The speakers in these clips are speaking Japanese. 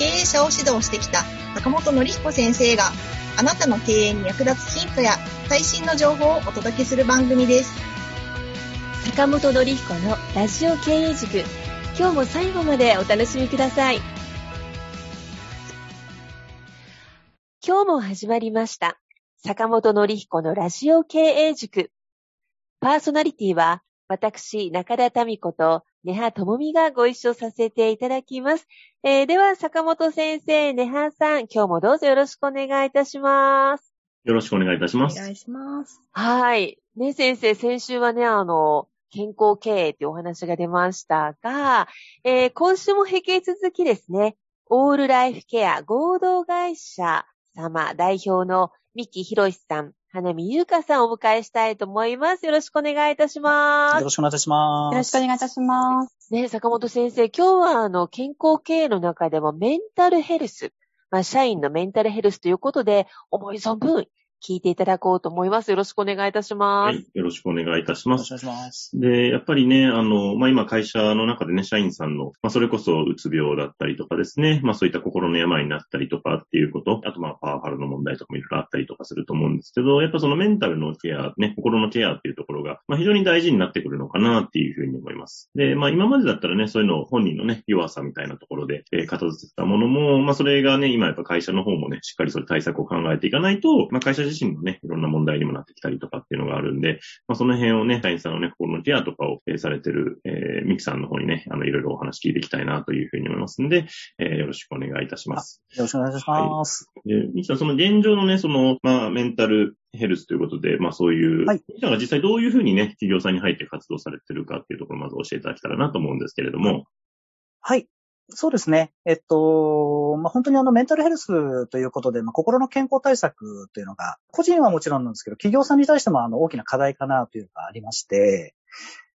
経営者を指導してきた坂本典彦先生があなたの経営に役立つヒントや最新の情報をお届けする番組です。坂本典彦のラジオ経営塾。今日も最後までお楽しみください。今日も始まりました。坂本典彦のラジオ経営塾。パーソナリティは私、中田民子と根葉智美がご一緒させていただきます。えーでは、坂本先生、根葉さん、今日もどうぞよろしくお願いいたします。よろしくお願いいたします。いします。はい。ね、先生、先週はね、あの、健康経営っていうお話が出ましたが、えー今週も引き続きですね、オールライフケア合同会社様代表の三木博さん、花見優香さんをお迎えしたいと思います。よろしくお願いいたしますよろ。しくお願いいたします。よろしくお願いいたします。ね、坂本先生、今日はあの、健康経営の中でもメンタルヘルス、まあ、社員のメンタルヘルスということで、思い存分聞いていただこうと思います。よろしくお願いいたします。はい。よろしくお願いいたします。よろしくお願いします。で、やっぱりね、あの、まあ、今会社の中でね、社員さんの、まあ、それこそうつ病だったりとかですね、まあ、そういった心の病になったりとかっていうこと、あとまあ、パワハラの問題とかもいろいろあったりとかすると思うんですけど、やっぱそのメンタルのケア、ね、心のケアっていうところが、まあ、非常に大事になってくるのかなっていうふうに思います。で、まあ、今までだったらね、そういうのを本人のね、弱さみたいなところで、えー片付けたものも、まあ、それがね、今やっぱ会社の方もね、しっかりそういう対策を考えていかないと、まあ、会社自身のね、いろんな問題にもなってきたりとかっていうのがあるんで、まあ、その辺をね、社員さんのね、心のケアとかを、えーされてる、えー、ミキさんの方にね、あの、いろいろお話聞いていきたいなというふうに思いますんで、えーよろしくお願いいたします。よろしくお願いします。で、ミキさん、その現状のね、その、まあ、メンタルヘルスということで、まあ、そういう、はいミキさんが実際どういうふうにね、企業さんに入って活動されてるかっていうところをまず教えていただけたらなと思うんですけれども、はい。そうですね。えっと、まあ、本当にあの、メンタルヘルスということで、まあ、心の健康対策というのが、個人はもちろんなんですけど、企業さんに対してもあの、大きな課題かなというのがありまして、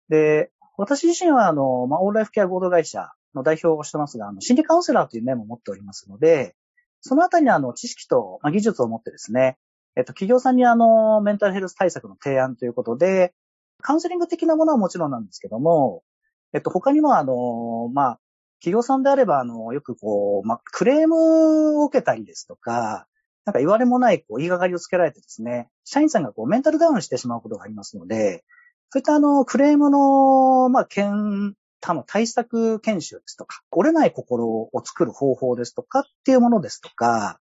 で、私自身はあの、まあ、オールライフケア合同会社の代表をしてますが、あの、心理カウンセラーという面も持っておりますので、そのあたりにあの、知識と、まあ、技術を持ってですね、えっと、企業さんにあの、メンタルヘルス対策の提案ということで、カウンセリング的なものはもちろんなんですけども、えっと、他にもあの、まあ、企業さんであれば、あの、よくこう、ま、クレームを受けたりですとか、なんか言われもない、こう、言いがかりをつけられてですね、社員さんがこう、メンタルダウンしてしまうことがありますので、そういったあの、クレームの、まあ、検他の対策研修ですとか、折れない心を作る方法ですとかっていうものですとか、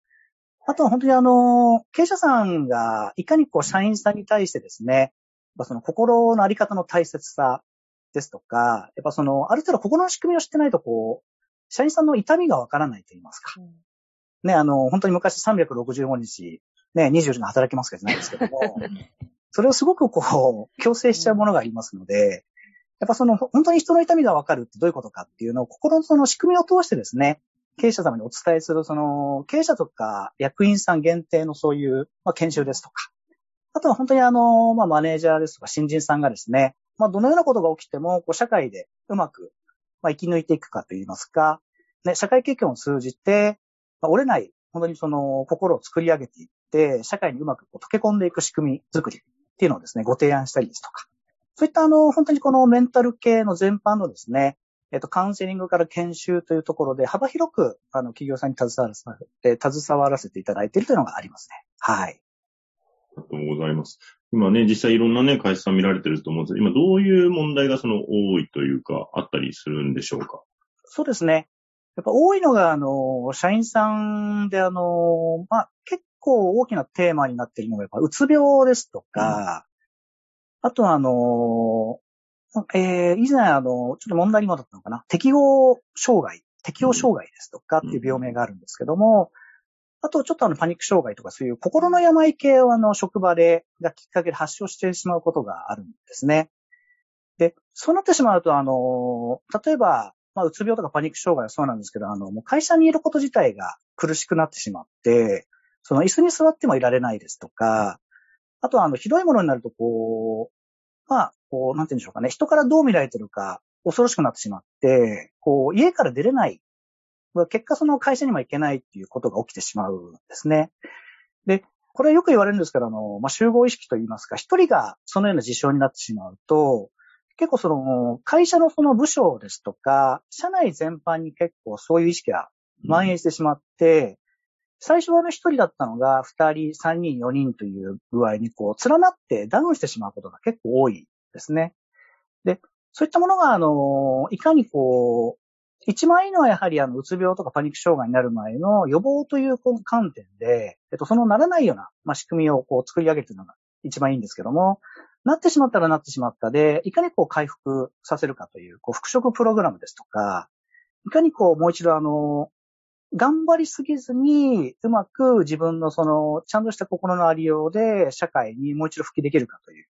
あとは本当にあの、経営者さんがいかにこう、社員さんに対してですね、その心のあり方の大切さですとか、やっぱその、ある程度心の仕組みを知ってないとこう、社員さんの痛みがわからないと言いますか。ね、あの、本当に昔365日、ね、24時間働きますかじゃないですけども、それをすごくこう、強制しちゃうものがありますので、やっぱその、本当に人の痛みがわかるってどういうことかっていうのを、心のその仕組みを通してですね、経営者様にお伝えする、その、経営者とか役員さん限定のそういう、まあ、研修ですとか、あとは本当にあの、まあ、マネージャーですとか新人さんがですね、まあ、どのようなことが起きても、こう、社会でうまく、まあ、生き抜いていくかといいますか、ね、社会経験を通じて、まあ、折れない、本当にその、心を作り上げていって、社会にうまくこう溶け込んでいく仕組み作りっていうのをですね、ご提案したりですとか、そういったあの、本当にこのメンタル系の全般のですね、えっと、カウンセリングから研修というところで幅広く、あの、企業さんに携わらせて、携わらせていただいているというのがありますね。はい。ありがとうございます。今ね、実際いろんなね、会社さん見られてると思うんですけど、今どういう問題がその多いというか、あったりするんでしょうか？そうですね。やっぱ多いのが、あの、社員さんで、あの、まあ、結構大きなテーマになっているのが、やっぱ、うつ病ですとか、あと、あの、えー、以前、あの、ちょっと問題にもなったのかな。適応障害、適応障害ですとかっていう病名があるんですけども、あと、ちょっとあの、パニック障害とかそういう心の病系をあの、職場で、がきっかけで発症してしまうことがあるんですね。で、そうなってしまうと、あの、例えば、まあ、うつ病とかパニック障害はそうなんですけど、あの、もう会社にいること自体が苦しくなってしまって、その椅子に座ってもいられないですとか、あとは、あの、ひどいものになると、こう、まあ、こう、なんて言うんでしょうかね、人からどう見られてるか、恐ろしくなってしまって、こう、家から出れない。結果、その会社にも行けないっていうことが起きてしまうんですね。で、これはよく言われるんですけど、あの、まあ、集合意識と言いますか、一人がそのような事象になってしまうと、結構その、会社のその部署ですとか、社内全般に結構そういう意識が蔓延してしまって、最初はあの一人だったのが、二人、三人、四人という具合にこう、連なってダウンしてしまうことが結構多いですね。で、そういったものが、あの、いかにこう、一番いいのはやはりあの、うつ病とかパニック障害になる前の予防という観点で、えっと、そのならないような、まあ、仕組みをこう作り上げているのが一番いいんですけども、なってしまったらなってしまったで、いかにこう回復させるかという、こう復職プログラムですとか、いかにこうもう一度あの、頑張りすぎずに、うまく自分のその、ちゃんとした心のありようで社会にもう一度復帰できるかという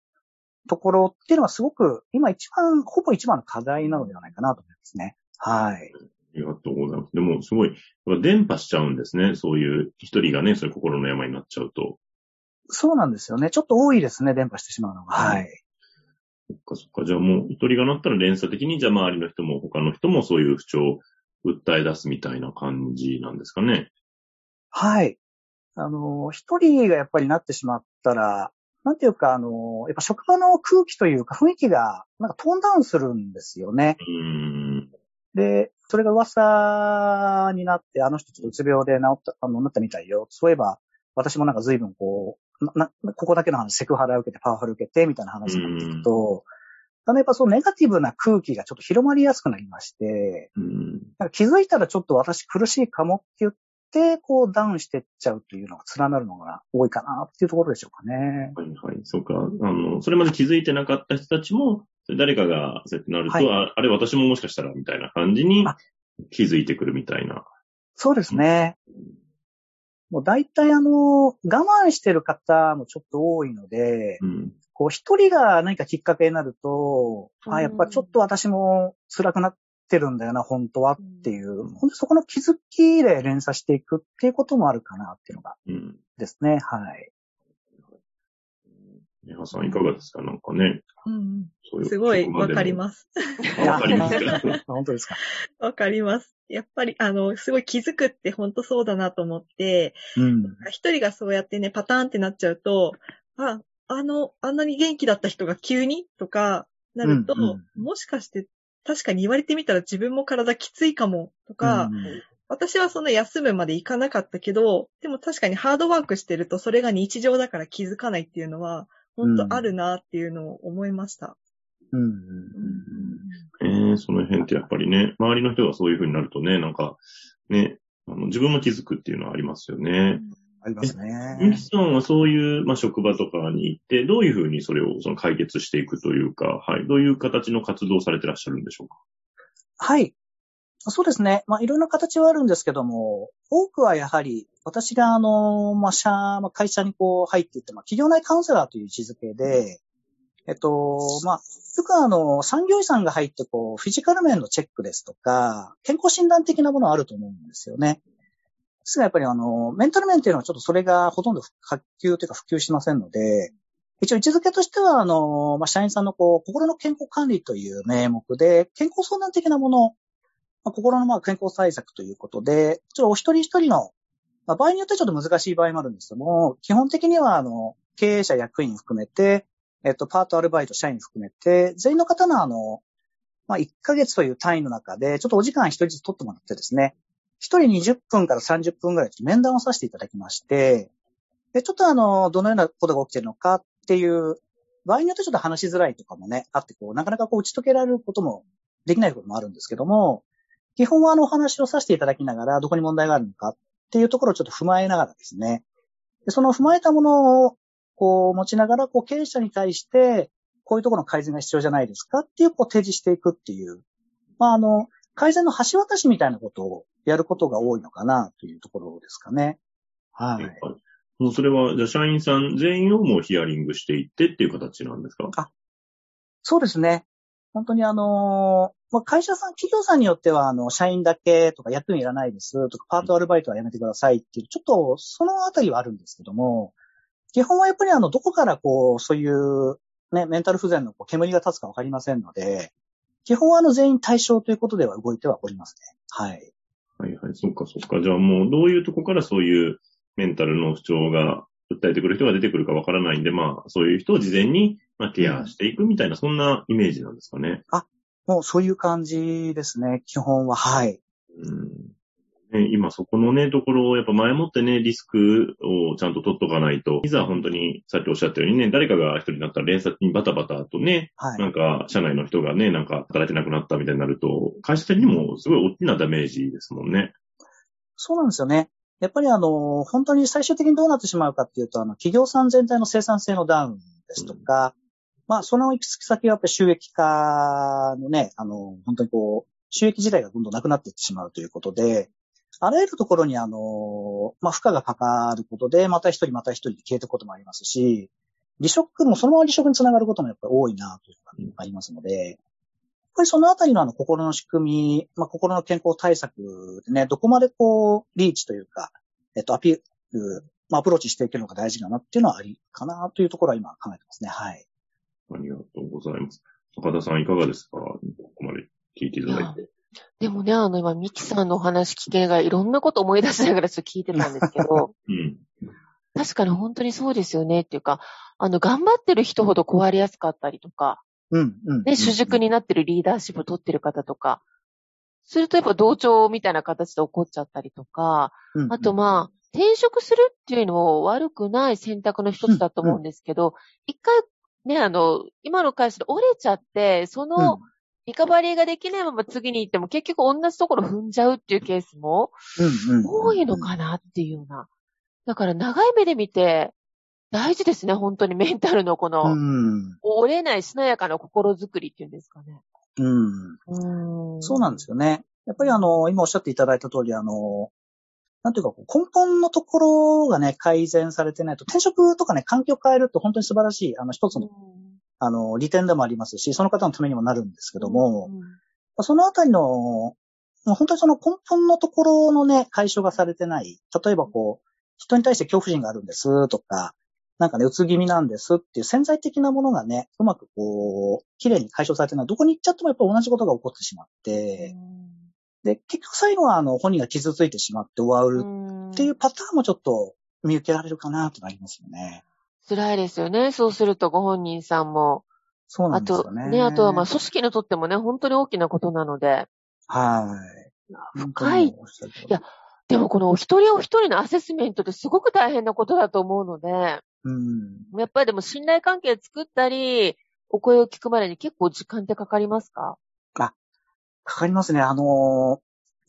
ところっていうのはすごく、今一番、ほぼ一番の課題なのではないかなと思いますね。はい。ありがとうございます。でも、すごい、伝播しちゃうんですね。そういう一人がね、そういう心の病になっちゃうと。そうなんですよね。ちょっと多いですね、伝播してしまうのが。はい。そっかそっか。じゃあもう、一人がなったら連鎖的に、じゃあ周りの人も他の人もそういう不調を訴え出すみたいな感じなんですかね。はい。あの、一人がやっぱりなってしまったら、なんていうか、あの、やっぱ職場の空気というか雰囲気が、なんかトーンダウンするんですよね。で、それが噂になって、あの人ちょっとうつ病で治った、あの、なったみたいよ。そういえば、私もなんか随分こう、な、ここだけの話、セクハラ受けて、パワハラ受けて、みたいな話になっていくと、だんやっぱそのネガティブな空気がちょっと広まりやすくなりまして、なんか気づいたらちょっと私苦しいかもって言っ、こうダウンしてっちゃうというのが連なるのが多いかなっていうところでしょうかね。はいはい。そうか。あの、それまで気づいてなかった人たちも、誰かがそうやってなると、はい、ああれ私ももしかしたらみたいな感じに気づいてくるみたいな。そうですね。もう大体あの、我慢してる方もちょっと多いので、うん、こう一人が何かきっかけになると、うん、あやっぱちょっと私も辛くなっってるんだよな、本当はっていう、本当そこの気づきで連鎖していくっていうこともあるかなっていうのが、ですね、はい。皆さんいかがですか？なんかね。うん、ううすごいわかります。わかりますか？本当ですか？わかります。やっぱり、あの、すごい気づくって本当そうだなと思って、一、うん、人がそうやってね、パターンってなっちゃうと、あ、あの、あんなに元気だった人が急に？とかなると、うんうん、もしかして確かに言われてみたら自分も体きついかも？とか、うん、私はその休むまでいかなかったけど、でも確かにハードワークしてるとそれが日常だから気づかないっていうのは、本当あるなっていうのを思いました。うん。えー、その辺ってやっぱりね、周りの人がそういう風になるとね、なんか、ね、あの自分も気づくっていうのはありますよね。うんありますね。ミキさんはそういう、まあ、職場とかに行って、どういうふうにそれをその解決していくというか、はい、どういう形の活動をされてらっしゃるんでしょうか？はい。そうですね。まあ、いろんな形はあるんですけども、多くはやはり、私があの、まあ、社、まあ、会社にこう入っていって、まあ、企業内カウンセラーという位置づけで、えっと、まあ、よくあの、産業医さんが入ってこう、フィジカル面のチェックですとか、健康診断的なものはあると思うんですよね。ですが、やっぱりあの、メンタル面っていうのはちょっとそれがほとんど発給というか普及しませんので、一応位置づけとしては、あの、まあ、社員さんのこう、心の健康管理という名目で、健康相談的なもの、まあ、心のまあ健康対策ということで、ちょっとお一人一人の、まあ、場合によってちょっと難しい場合もあるんですけども、基本的には、あの、経営者、役員含めて、えっと、パート、アルバイト、社員含めて、全員の方のあの、まあ、1ヶ月という単位の中で、ちょっとお時間一人ずつ取ってもらってですね、一人20分から30分ぐらい面談をさせていただきまして、で、ちょっとあの、どのようなことが起きてるのかっていう、場合によってちょっと話しづらいとかもね、あって、こう、なかなかこう打ち解けられることもできないこともあるんですけども、基本はあのお話をさせていただきながら、どこに問題があるのかっていうところをちょっと踏まえながらですね、でその踏まえたものを、こう、持ちながら、こう、経営者に対して、こういうところの改善が必要じゃないですかっていう、こう、提示していくっていう、まあ、あの、改善の橋渡しみたいなことをやることが多いのかなというところですかね。はい。もうそれは、じゃあ社員さん全員をもうヒアリングしていってっていう形なんですか？あ、そうですね。本当にあの、まあ、会社さん、企業さんによっては、あの、社員だけとか役員いらないですとか、パートアルバイトはやめてくださいっていう、ちょっとそのあたりはあるんですけども、基本はやっぱりあの、どこからこう、そういうね、メンタル不全のこう煙が立つかわかりませんので、基本はあの、全員対象ということでは動いてはおりますね。はい。はいはい、そっかそっか。じゃあもう、どういうとこからそういうメンタルの不調が訴えてくる人が出てくるかわからないんで、まあ、そういう人を事前に、まあ、ケアしていくみたいな、そんなイメージなんですかね。あ、もうそういう感じですね、基本は。はい。うんね、今そこのね、ところをやっぱ前もってね、リスクをちゃんと取っとかないと、いざ本当にさっきおっしゃったようにね、誰かが一人になったら連鎖にバタバタとね、はい、なんか社内の人がね、なんか働いてなくなったみたいになると、会社的にもすごい大きなダメージですもんね。そうなんですよね。やっぱりあの、本当に最終的にどうなってしまうかっていうと、あの、企業さん全体の生産性のダウンですとか、うん、まあ、その行き着き先はやっぱり収益化のね、あの、本当にこう、収益自体がどんどんなくなっていってしまうということで、あらゆるところにあの、まあ、負荷がかかることで、また一人また一人で消えていくこともありますし、離職もそのまま離職につながることもやっぱり多いなというのがありますので、ぱりそのあたりのあの心の仕組み、まあ、心の健康対策でね、どこまでこう、リーチというか、えっと、アピール、まあ、アプローチしていけるのが大事かなっていうのはありかなというところは今考えてますね。はい。ありがとうございます。高田さんいかがですか？ここまで聞いていただいて。でもね、あの、今、ミキさんのお話聞けながら、いろんなこと思い出しながらちょっと聞いてたんですけど、うん、確かに本当にそうですよねっていうか、あの、頑張ってる人ほど壊れやすかったりとか、うん、うん。ね、主軸になってるリーダーシップを取ってる方とか、するとやっぱ同調みたいな形で起こっちゃったりとか、うんうん、あとまあ、転職するっていうのも悪くない選択の一つだと思うんですけど、一、うんうん、回ね、あの、今の会社で折れちゃって、そのリカバリーができないまま次に行っても結局同じところ踏んじゃうっていうケースも多いのかなっていうような。だから長い目で見て大事ですね、本当にメンタルのこの、折れないしなやかな心づくりっていうんですかね。うん。うんそうなんですよね。やっぱりあの、今おっしゃっていただいた通り、あの、なんていうか、根本のところがね、改善されてないと、転職とかね、環境変えると本当に素晴らしい、あの、一つのあの、利点でもありますし、その方のためにもなるんですけども、うんそのあたりの、本当にその根本のところのね、解消がされてない。例えばこう、人に対して恐怖心があるんですとか、なんかね、うつ気味なんですっていう潜在的なものがね、うまくこう、綺麗に解消されてない。どこに行っちゃってもやっぱ同じことが起こってしまって、で、結局最後はあの、本人が傷ついてしまって終わるっていうパターンもちょっと見受けられるかなとなりますよね。辛いですよね。そうするとご本人さんも。そうなんですよね。あと、ね、あとはまあ組織にとってもね、本当に大きなことなので。はい。深い。いや、でもこのお一人お一人のアセスメントってすごく大変なことだと思うので。うん。やっぱりでも信頼関係作ったり、お声を聞くまでに結構時間ってかかりますか？あ、かかりますね。あの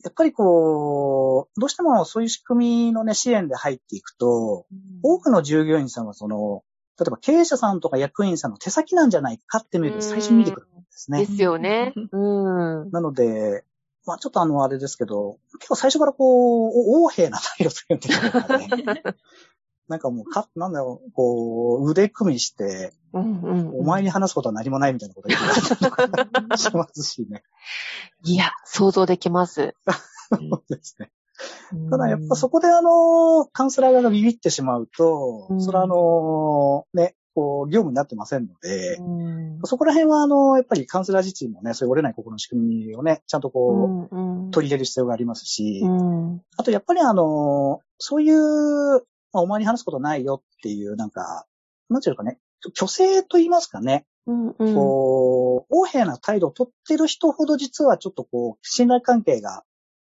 やっぱりこう、どうしてもそういう仕組みのね、支援で入っていくと、うん、多くの従業員さんはその、例えば経営者さんとか役員さんの手先なんじゃないかって見る最初に見てくるんですね。ですよね。うん。なので、まあちょっとあの、あれですけど、結構最初からこう、横柄な態度するんですよね。なんかもう、か、なんだろう、こう、腕組みして、うんうんうん、お前に話すことは何もないみたいなこと言ってたしますしね。いや、想像できます。そうですね。ただやっぱそこであの、カウンセラーがビビってしまうと、うん、それはあの、ね、こう、業務になってませんので、うん、そこら辺はあの、やっぱりカウンセラー自身もね、そういう折れない心の仕組みをね、ちゃんとこう、うんうん、取り入れる必要がありますし、あとやっぱりあの、そういうまあ、お前に話すことないよっていう、なんか、なんていうかね、虚勢と言いますかね。うんうん、こう、横柄な態度を取ってる人ほど実はちょっとこう、信頼関係が、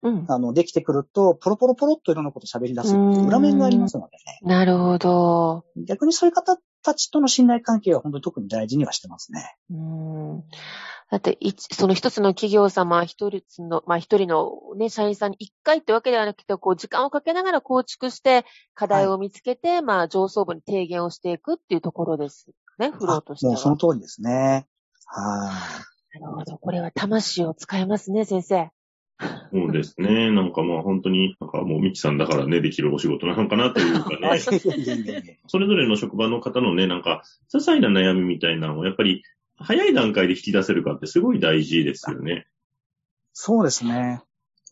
うん、あの、できてくると、ポロポロポロっといろんなこと喋り出す裏面がありますのでね。なるほど。逆にそういう方たちとの信頼関係は本当に特に大事にはしてますね。うんだって、その一つの企業様、一人の、まあ一人のね、社員さんに一回ってわけではなくて、こう、時間をかけながら構築して、課題を見つけて、はい、まあ上層部に提言をしていくっていうところですね、フローとしては。もうその通りですね。はい。なるほど。これは魂を使えますね、先生。そうですね。なんかまあ本当に、なんかもうミキさんだからね、できるお仕事なのかなというかね。それぞれの職場の方のね、なんか、些細な悩みみたいなのをやっぱり早い段階で引き出せるかってすごい大事ですよね。そうですね。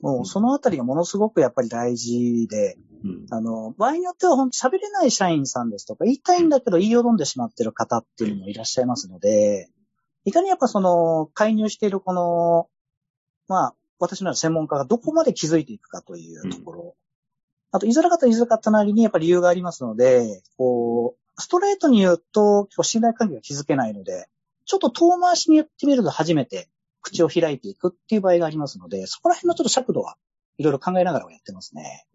もうそのあたりがものすごくやっぱり大事で、うん、あの、場合によっては本当喋れない社員さんですとか、言いたいんだけど言いよどんでしまってる方っていうのもいらっしゃいますので、いかにやっぱその、介入しているこの、まあ、私の専門家がどこまで気づいていくかというところ。うん、あと、いづらかったらいづらかったなりにやっぱり理由がありますので、こう、ストレートに言うと、信頼関係が築けないので、ちょっと遠回しに言ってみると初めて口を開いていくっていう場合がありますので、そこら辺のちょっと尺度はいろいろ考えながらやってますね。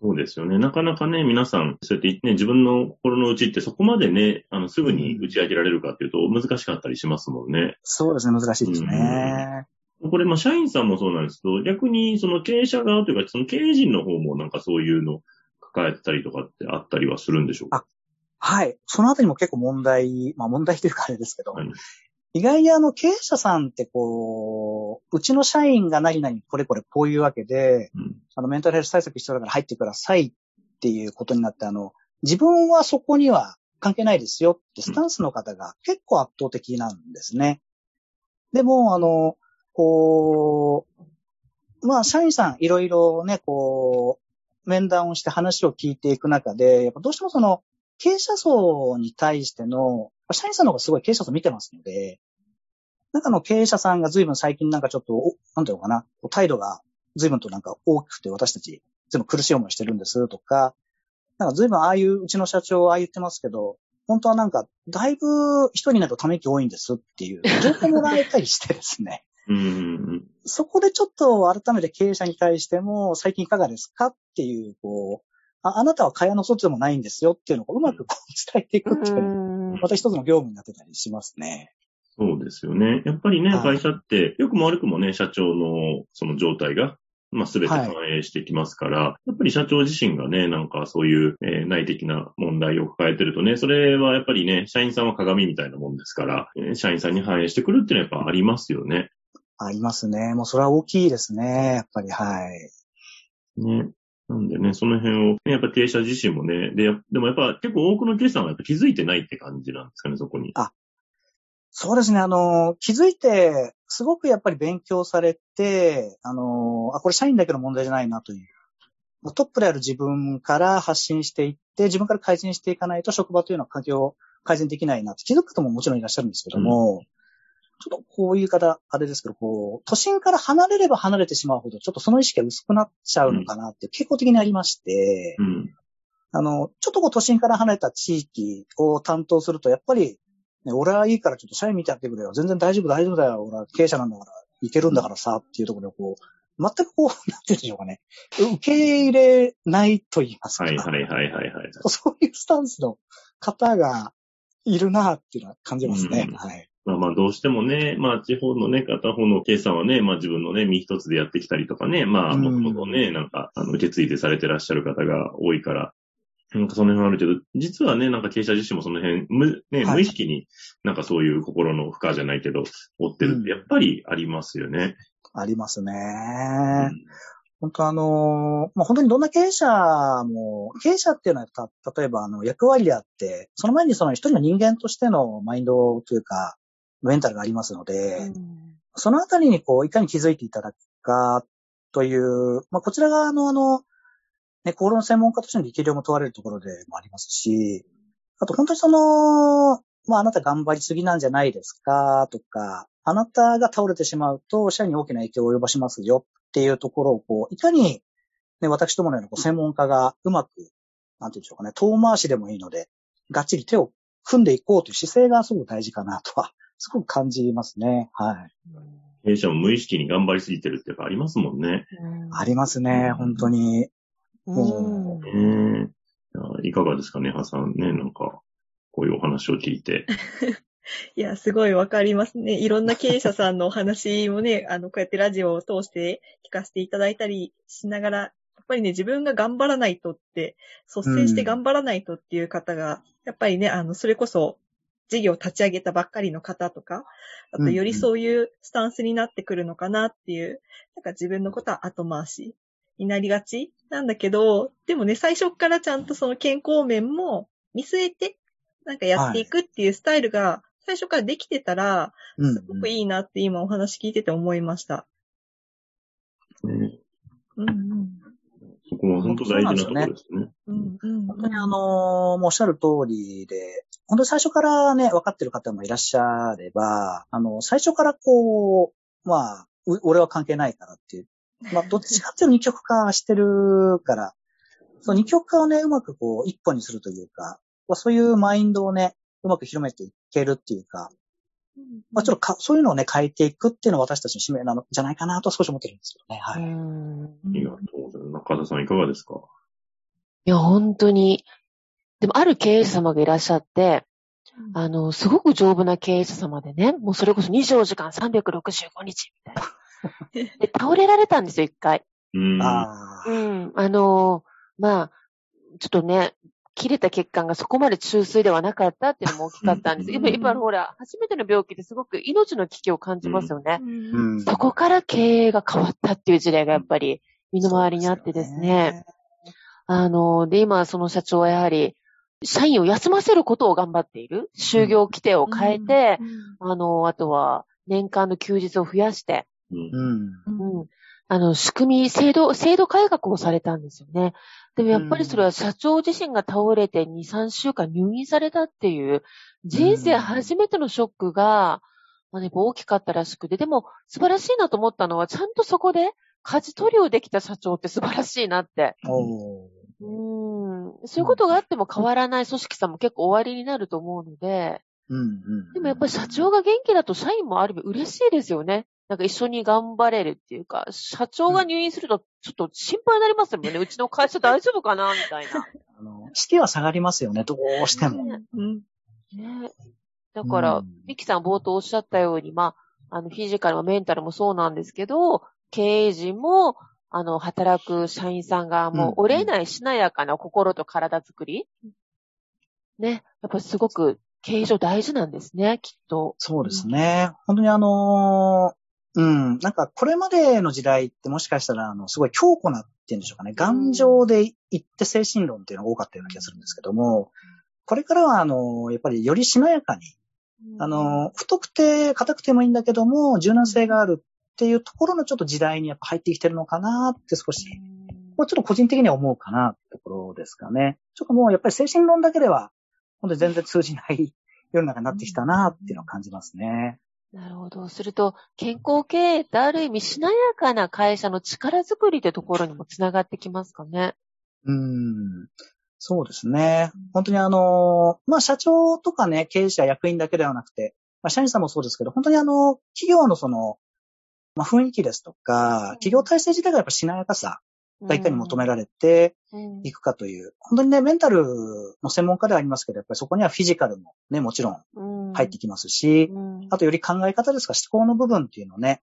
そうですよね。なかなかね、皆さん、そうやってね、自分の心の内ってそこまでね、あの、すぐに打ち上げられるかっていうと難しかったりしますもんね。そうですね、難しいですね。うん、これ、まあ、社員さんもそうなんですけど、逆に、その経営者側というか、その経営陣の方もなんかそういうの抱えてたりとかってあったりはするんでしょうか？はい。そのあたりも結構問題、まあ問題というかあれですけど、はい、意外にあの経営者さんってこう、うちの社員が何々これこれこういうわけで、うん、あのメンタルヘルス対策必要だから入ってくださいっていうことになって、あの、自分はそこには関係ないですよってスタンスの方が結構圧倒的なんですね。でも、あの、こう、まあ、社員さんいろいろね、こう、面談をして話を聞いていく中で、やっぱどうしてもその、経営者層に対しての、社員さんの方がすごい経営者層見てますので、中の経営者さんが随分最近なんかちょっと、なんていうのかな、態度が随分となんか大きくて私たち随分苦しい思いしてるんですとか、なんか随分ああいううちの社長はああ言ってますけど、本当はなんかだいぶ人になるとため息多いんですっていう情報もらえたりしてですね。うんそこでちょっと改めて経営者に対しても最近いかがですかっていう、こう、ああなたは蚊帳の外でもないんですよっていうのをうまくこう伝えていくっていう、また一つの業務になってたりしますね。そうですよね。やっぱりね、会社って、良くも悪くもね、社長のその状態が、まあ、すべて反映してきますから、はい、やっぱり社長自身がね、なんかそういう、えー、内的な問題を抱えてるとね、それはやっぱりね、社員さんは鏡みたいなもんですから、えー、社員さんに反映してくるっていうのはやっぱありますよね。ありますね。もうそれは大きいですね。やっぱり、はい。ね。なんでね、その辺を、ね、やっぱ経営者自身もね、で、でもやっぱ結構多くの経営者はやっぱ気づいてないって感じなんですかね、そこに。あ、そうですね、あの、気づいて、すごくやっぱり勉強されて、あの、あ、これ社員だけの問題じゃないなという。トップである自分から発信していって、自分から改善していかないと職場というのは環境を改善できないなって気づく方ももちろんいらっしゃるんですけども、うんちょっとこういう方、あれですけど、こう、都心から離れれば離れてしまうほど、ちょっとその意識が薄くなっちゃうのかなって傾向的にありまして、うん、あの、ちょっとこう都心から離れた地域を担当すると、やっぱり、ね、俺はいいからちょっと社員見てやってくれよ。全然大丈夫大丈夫だよ。俺は経営者なんだから、いけるんだからさ、っていうところでこう、全くこう、なんていうんでしょうかね。受け入れないと言いますか。はいはいはいはい、はい。そういうスタンスの方がいるなっていうのは感じますね。うん、はい。まあまあどうしてもね、まあ地方のね、片方の計算はね、まあ自分のね、身一つでやってきたりとかね、まあもともとね、なんか、あの、受け継いでされてらっしゃる方が多いから、なんかその辺あるけど、実はね、なんか経営者自身もその辺、無、ね、無意識になんかそういう心の負荷じゃないけど、追ってるってやっぱりありますよね。うん、ありますね。うん本当あの、まあ、本当にどんな経営者も、経営者っていうのは、例えばあの役割であって、その前にその一人の人間としてのマインドというか、メンタルがありますので、うん、そのあたりにこう、いかに気づいていただくかという、まあ、こちら側のあの、ね、心の専門家としての力量も問われるところでもありますし、あと本当にその、まあ、あなた頑張りすぎなんじゃないですかとか、あなたが倒れてしまうと、社員に大きな影響を及ぼしますよっていうところを、こう、いかに、ね、私どものようなこう専門家がうまく、なんていうんでしょうかね、遠回しでもいいので、がっちり手を組んでいこうという姿勢がすごく大事かなとはすごく感じますね。はい。弊社も無意識に頑張りすぎてるってやっぱありますもんね。ありますね、本当に。うん。えー、いかがですかね、ハさんね、なんか、こういうお話を聞いて。いや、すごいわかりますね。いろんな経営者さんのお話もね、あの、こうやってラジオを通して聞かせていただいたりしながら、やっぱりね、自分が頑張らないとって、率先して頑張らないとっていう方が、やっぱりね、あの、それこそ事業を立ち上げたばっかりの方とか、あとよりそういうスタンスになってくるのかなっていう、なんか自分のことは後回しになりがちなんだけど、でもね、最初からちゃんとその健康面も見据えて、なんかやっていくっていうスタイルが、最初からできてたら、すごくいいなって今お話聞いてて思いました。ね、うんうん。そこは本当大事なところですね。うんうん、本当にあのー、もうおっしゃる通りで、本当に最初からね、分かってる方もいらっしゃれば、あの、最初からこう、まあ、俺は関係ないからっていう。まあ、どっちかっていうと二極化してるから、その二極化をね、うまくこう、一本にするというか、そういうマインドをね、うまく広めていけるっていうか、まあ、ちょっとか、そういうのをね、変えていくっていうのは私たちの使命なのじゃないかなと少し思ってるんですけどね。はい。ありがとうございます。中田さんいかがですか？いや、本当に。でも、ある経営者様がいらっしゃって、あの、すごく丈夫な経営者様でね、もうそれこそ24時間365日みたいな。で、倒れられたんですよ、一回。うん。あうん。あの、まあ、ちょっとね、切れた血管がそこまで中水ではなかったっていうのも大きかったんです。今、今ほら、初めての病気ですごく命の危機を感じますよね。うん、そこから経営が変わったっていう事例がやっぱり身の回りにあってですね。あの、で、今、その社長はやはり、社員を休ませることを頑張っている。就業規定を変えて、うん、あの、あとは、年間の休日を増やして、うん。うん。あの、仕組み、制度、制度改革をされたんですよね。でもやっぱりそれは社長自身が倒れて2、3週間入院されたっていう、人生初めてのショックが、まあね、大きかったらしくて、でも素晴らしいなと思ったのは、ちゃんとそこで舵取りをできた社長って素晴らしいなって。うん、そういうことがあっても変わらない組織さんも結構終わりになると思うので、うんうん、でもやっぱり社長が元気だと社員もある意味嬉しいですよね。なんか一緒に頑張れるっていうか、社長が入院するとちょっと心配になりますもんね。うちの会社大丈夫かなみたいな。あの、士気は下がりますよね、どうしても。ね、うん、ねだから、ミキさん冒頭おっしゃったように、まあ、あの、フィジカルもメンタルもそうなんですけど、経営陣も、あの、働く社員さんがもう折れないしなやかな心と体づくり、ね、やっぱりすごく経営上大事なんですね、きっと。そうですね。本当にあのうん。なんか、これまでの時代ってもしかしたら、あの、すごい強固なっていうんでしょうかね。頑丈で言って精神論っていうのが多かったような気がするんですけども、これからは、あの、やっぱりよりしなやかに、あの、太くて硬くてもいいんだけども、柔軟性があるっていうところのちょっと時代にやっぱ入ってきてるのかなって少し、もうちょっと個人的には思うかなってところですかね。ちょっともうやっぱり精神論だけでは、本当に全然通じない世の中になってきたなっていうのを感じますね。なるほど。すると、健康経営ってある意味しなやかな会社の力づくりってところにもつながってきますかね。うん。そうですね。本当にあの、まあ、社長とかね、経営者、役員だけではなくて、まあ、社員さんもそうですけど、本当にあの、企業のその、まあ、雰囲気ですとか、企業体制自体がやっぱしなやかさがいかに求められていくかという、うん、本当にね、メンタルの専門家ではありますけど、やっぱりそこにはフィジカルもね、もちろん入ってきますし、うん、あとより考え方ですか、思考の部分っていうのをね、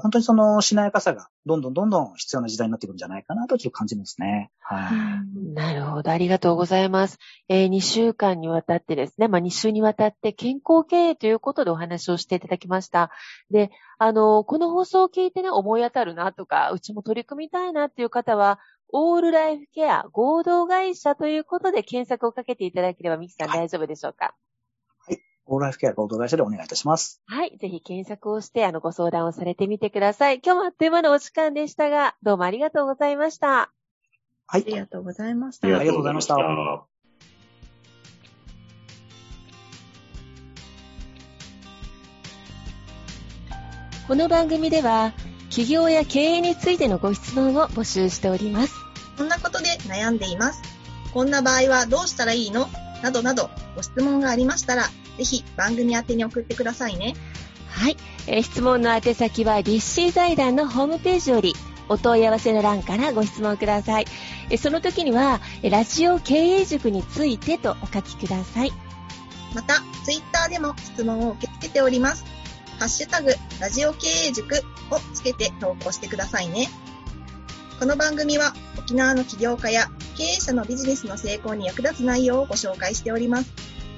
本当にそのしなやかさがどんどんどんどん必要な時代になっていくんじゃないかなとちょっと感じますね。はい。なるほど。ありがとうございます。えー、2週間にわたってですね、まあ2週にわたって健康経営ということでお話をしていただきました。で、あの、この放送を聞いてね、思い当たるなとか、うちも取り組みたいなっていう方は、オールライフケア合同会社ということで検索をかけていただければ、ミキさん大丈夫でしょうか？オールライフケア合同会社でお願いいたします。はい。ぜひ検索をして、あの、ご相談をされてみてください。今日もあっという間のお時間でしたが、どうもありがとうございました。はい。ありがとうございました。ありがとうございました。この番組では、企業や経営についてのご質問を募集しております。こんなことで悩んでいます。こんな場合はどうしたらいいの？などなど、ご質問がありましたら、ぜひ番組宛てに送ってくださいね。はい。えー、質問の宛先は、立志財団のホームページより、お問い合わせの欄からご質問ください。えその時には、ラジオ経営塾についてとお書きください。また、ツイッターでも質問を受け付けております。ハッシュタグ、ラジオ経営塾をつけて投稿してくださいね。この番組は沖縄の起業家や経営者のビジネスの成功に役立つ内容をご紹介しております。